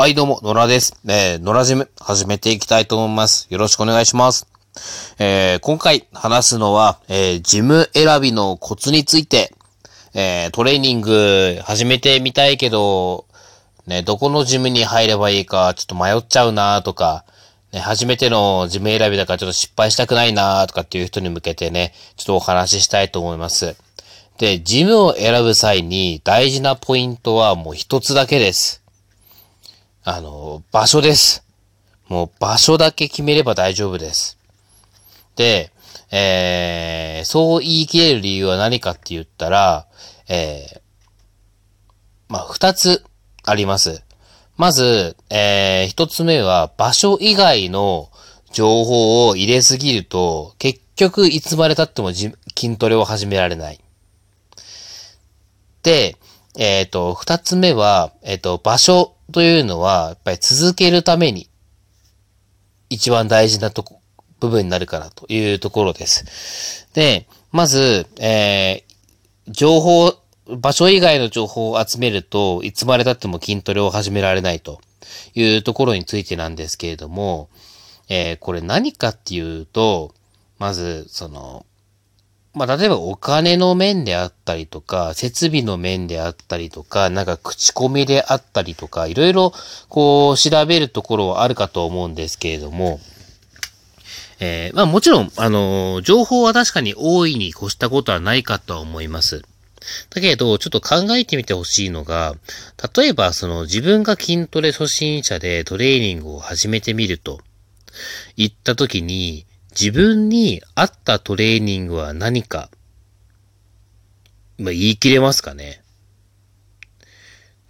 はい、どうも、野良です。えー、野良ジム、始めていきたいと思います。よろしくお願いします。えー、今回話すのは、えー、ジム選びのコツについて、えー、トレーニング始めてみたいけど、ね、どこのジムに入ればいいか、ちょっと迷っちゃうなとか、ね、初めてのジム選びだからちょっと失敗したくないなとかっていう人に向けてね、ちょっとお話ししたいと思います。で、ジムを選ぶ際に大事なポイントはもう一つだけです。あの、場所です。もう場所だけ決めれば大丈夫です。で、えー、そう言い切れる理由は何かって言ったら、えー、まあ、二つあります。まず、えー、一つ目は場所以外の情報を入れすぎると、結局いつまで経っても筋トレを始められない。で、えっ、ー、と、二つ目は、えっ、ー、と、場所というのは、やっぱり続けるために、一番大事なとこ、部分になるかなというところです。で、まず、えー、情報、場所以外の情報を集めると、いつまで経っても筋トレを始められないというところについてなんですけれども、えー、これ何かっていうと、まず、その、まあ、例えばお金の面であったりとか、設備の面であったりとか、なんか口コミであったりとか、いろいろこう調べるところはあるかと思うんですけれども、えー、まあもちろん、あのー、情報は確かに大いに越したことはないかとは思います。だけど、ちょっと考えてみてほしいのが、例えばその自分が筋トレ初心者でトレーニングを始めてみると、言った時に、自分に合ったトレーニングは何か、まあ、言い切れますかね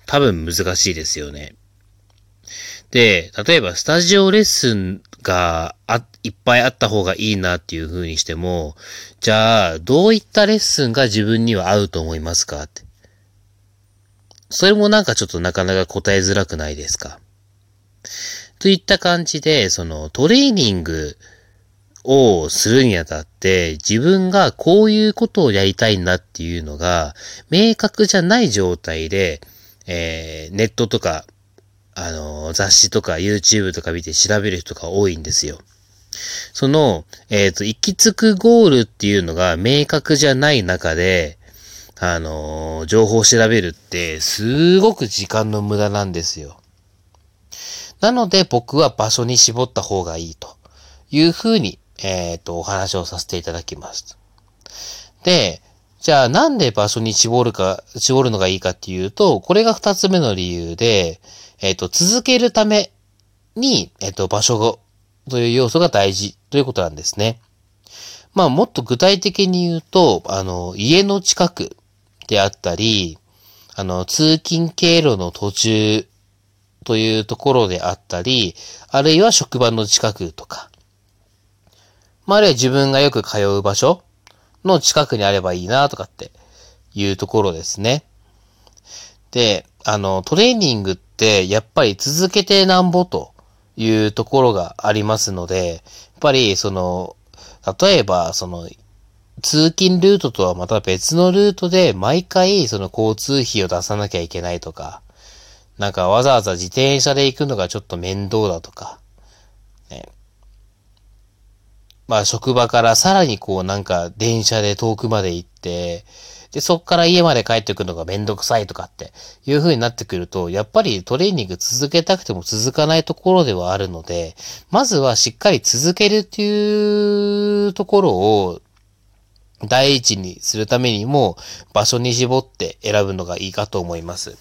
多分難しいですよね。で、例えばスタジオレッスンがあ、いっぱいあった方がいいなっていう風にしても、じゃあ、どういったレッスンが自分には合うと思いますかって。それもなんかちょっとなかなか答えづらくないですかといった感じで、そのトレーニングをするにあたって、自分がこういうことをやりたいんだっていうのが、明確じゃない状態で、えー、ネットとか、あの、雑誌とか YouTube とか見て調べる人が多いんですよ。その、えっ、ー、と、行き着くゴールっていうのが明確じゃない中で、あのー、情報を調べるって、すごく時間の無駄なんですよ。なので僕は場所に絞った方がいいというふうにえっ、ー、と、お話をさせていただきます。で、じゃあなんで場所に絞るか、絞るのがいいかっていうと、これが二つ目の理由で、えっ、ー、と、続けるために、えっ、ー、と、場所という要素が大事ということなんですね。まあ、もっと具体的に言うと、あの、家の近くであったり、あの、通勤経路の途中というところであったり、あるいは職場の近くとか、まあ、あるいは自分がよく通う場所の近くにあればいいなとかっていうところですね。で、あの、トレーニングってやっぱり続けてなんぼというところがありますので、やっぱりその、例えばその、通勤ルートとはまた別のルートで毎回その交通費を出さなきゃいけないとか、なんかわざわざ自転車で行くのがちょっと面倒だとか、ね、まあ職場からさらにこうなんか電車で遠くまで行って、で、そっから家まで帰ってくるのがめんどくさいとかっていう風になってくると、やっぱりトレーニング続けたくても続かないところではあるので、まずはしっかり続けるっていうところを第一にするためにも場所に絞って選ぶのがいいかと思います。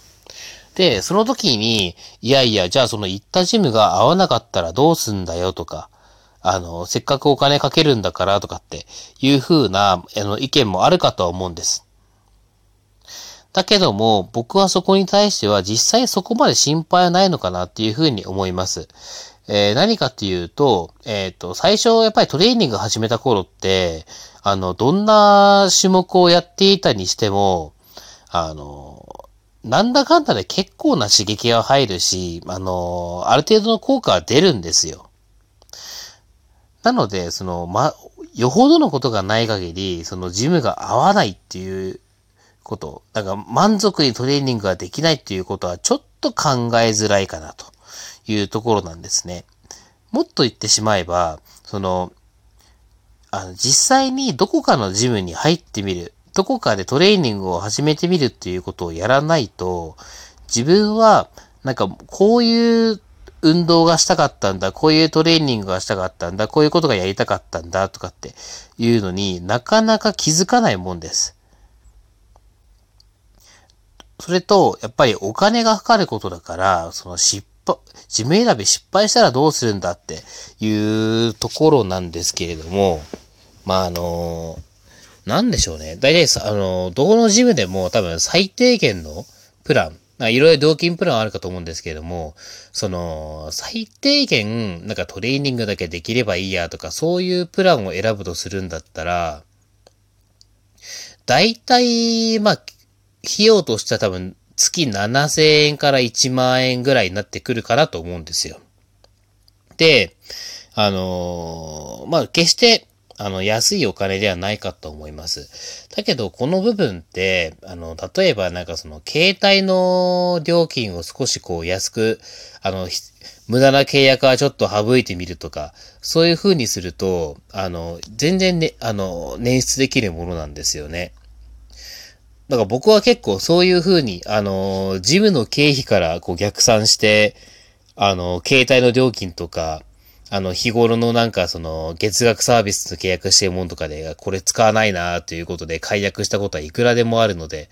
で、その時に、いやいや、じゃあその行ったジムが合わなかったらどうすんだよとか、あの、せっかくお金かけるんだからとかっていう風な、あの、意見もあるかとは思うんです。だけども、僕はそこに対しては実際そこまで心配はないのかなっていう風に思います。えー、何かっていうと、えっ、ー、と、最初やっぱりトレーニング始めた頃って、あの、どんな種目をやっていたにしても、あの、なんだかんだで結構な刺激が入るし、あの、ある程度の効果は出るんですよ。なので、その、ま、よほどのことがない限り、そのジムが合わないっていうこと、だから満足にトレーニングができないっていうことはちょっと考えづらいかなというところなんですね。もっと言ってしまえば、その、あの、実際にどこかのジムに入ってみる、どこかでトレーニングを始めてみるっていうことをやらないと、自分は、なんか、こういう運動がしたかったんだ、こういうトレーニングがしたかったんだ、こういうことがやりたかったんだ、とかっていうのになかなか気づかないもんです。それと、やっぱりお金がかかることだから、その失敗、自分選び失敗したらどうするんだっていうところなんですけれども、まあ、あの、なんでしょうね。大体さ、あの、どこのジムでも多分最低限のプラン、いろいろ料金プランあるかと思うんですけれども、その、最低限、なんかトレーニングだけできればいいやとか、そういうプランを選ぶとするんだったら、大体、まあ、費用としては多分月7000円から1万円ぐらいになってくるかなと思うんですよ。で、あのー、まあ、決して、あの、安いお金ではないかと思います。だけど、この部分って、あの、例えばなんかその、携帯の料金を少しこう安く、あの、無駄な契約はちょっと省いてみるとか、そういう風にすると、あの、全然ね、あの、捻出できるものなんですよね。だから僕は結構そういう風に、あの、ジムの経費からこう逆算して、あの、携帯の料金とか、あの、日頃のなんかその、月額サービスと契約してるもんとかで、これ使わないなということで解約したことはいくらでもあるので、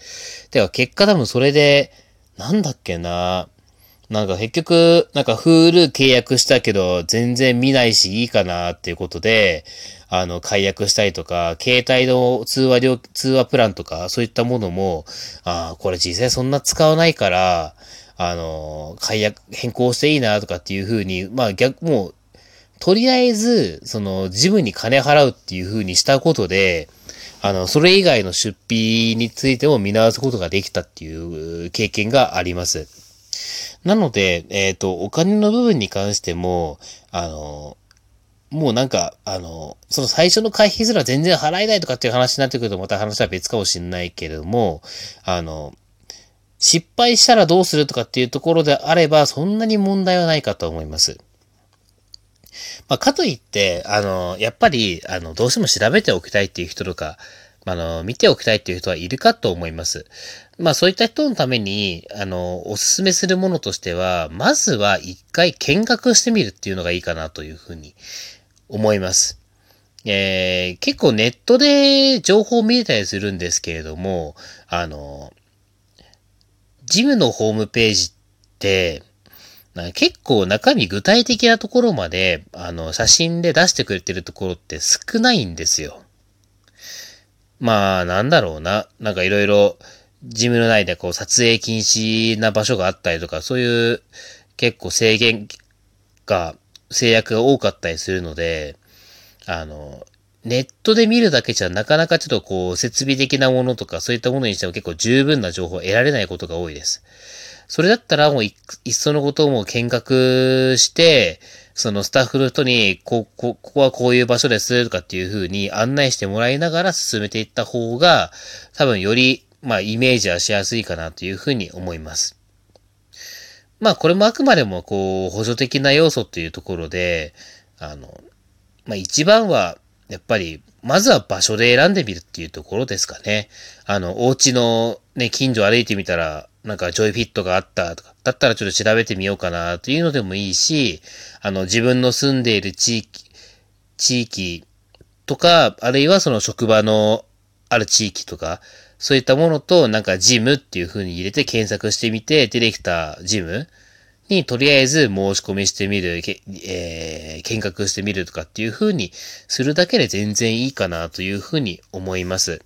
てか結果多分それで、なんだっけな。なんか結局、なんかフール契約したけど、全然見ないしいいかなっていうことで、あの、解約したりとか、携帯の通話料、通話プランとか、そういったものも、ああ、これ実際そんな使わないから、あの、解約、変更していいなとかっていう風に、まあ逆、もう、とりあえず、その、ジムに金払うっていう風にしたことで、あの、それ以外の出費についても見直すことができたっていう経験があります。なので、えっ、ー、と、お金の部分に関しても、あの、もうなんか、あの、その最初の会費すら全然払えないとかっていう話になってくるとまた話は別かもしれないけれども、あの、失敗したらどうするとかっていうところであれば、そんなに問題はないかと思います。まあ、かといって、あの、やっぱり、あの、どうしても調べておきたいっていう人とか、あの、見ておきたいっていう人はいるかと思います。まあそういった人のために、あの、おすすめするものとしては、まずは一回見学してみるっていうのがいいかなというふうに思います。えー、結構ネットで情報を見れたりするんですけれども、あの、ジムのホームページって、結構中身具体的なところまで、あの、写真で出してくれてるところって少ないんですよ。まあ、なんだろうな。なんかいろいろ、ジムの内でこう撮影禁止な場所があったりとか、そういう結構制限が、制約が多かったりするので、あの、ネットで見るだけじゃなかなかちょっとこう、設備的なものとか、そういったものにしても結構十分な情報を得られないことが多いです。それだったらもういっそのことをもう見学して、そのスタッフの人に、こ、こ、ここはこういう場所ですとかっていう風に案内してもらいながら進めていった方が、多分よりまあ、イメージはしやすいかなというふうに思います。まあ、これもあくまでも、こう、補助的な要素というところで、あの、まあ、一番は、やっぱり、まずは場所で選んでみるっていうところですかね。あの、お家のね、近所歩いてみたら、なんかジョイフィットがあったとか、だったらちょっと調べてみようかなというのでもいいし、あの、自分の住んでいる地域、地域とか、あるいはその職場のある地域とか、そういったものと、なんかジムっていう風に入れて検索してみて、出てきたジムにとりあえず申し込みしてみる、えー、見学してみるとかっていう風にするだけで全然いいかなという風に思います。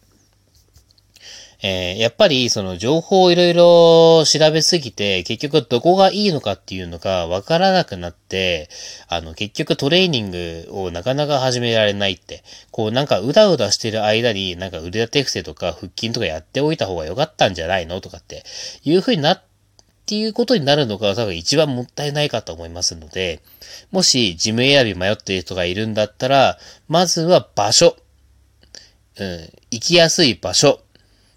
えー、やっぱりその情報をいろいろ調べすぎて、結局どこがいいのかっていうのがわからなくなって、あの、結局トレーニングをなかなか始められないって、こうなんかうだうだしてる間になんか腕立て伏せとか腹筋とかやっておいた方が良かったんじゃないのとかっていう風になってっていうことになるのが多分一番もったいないかと思いますので、もしジム選び迷っている人がいるんだったら、まずは場所。うん、行きやすい場所。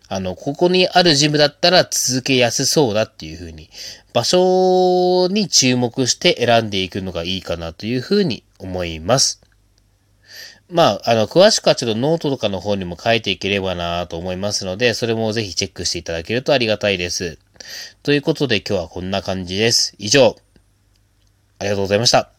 あの、ここにあるジムだったら続けやすそうだっていう風に、場所に注目して選んでいくのがいいかなという風に思います。まあ、あの、詳しくはちょっとノートとかの方にも書いていければなと思いますので、それもぜひチェックしていただけるとありがたいです。ということで今日はこんな感じです。以上、ありがとうございました。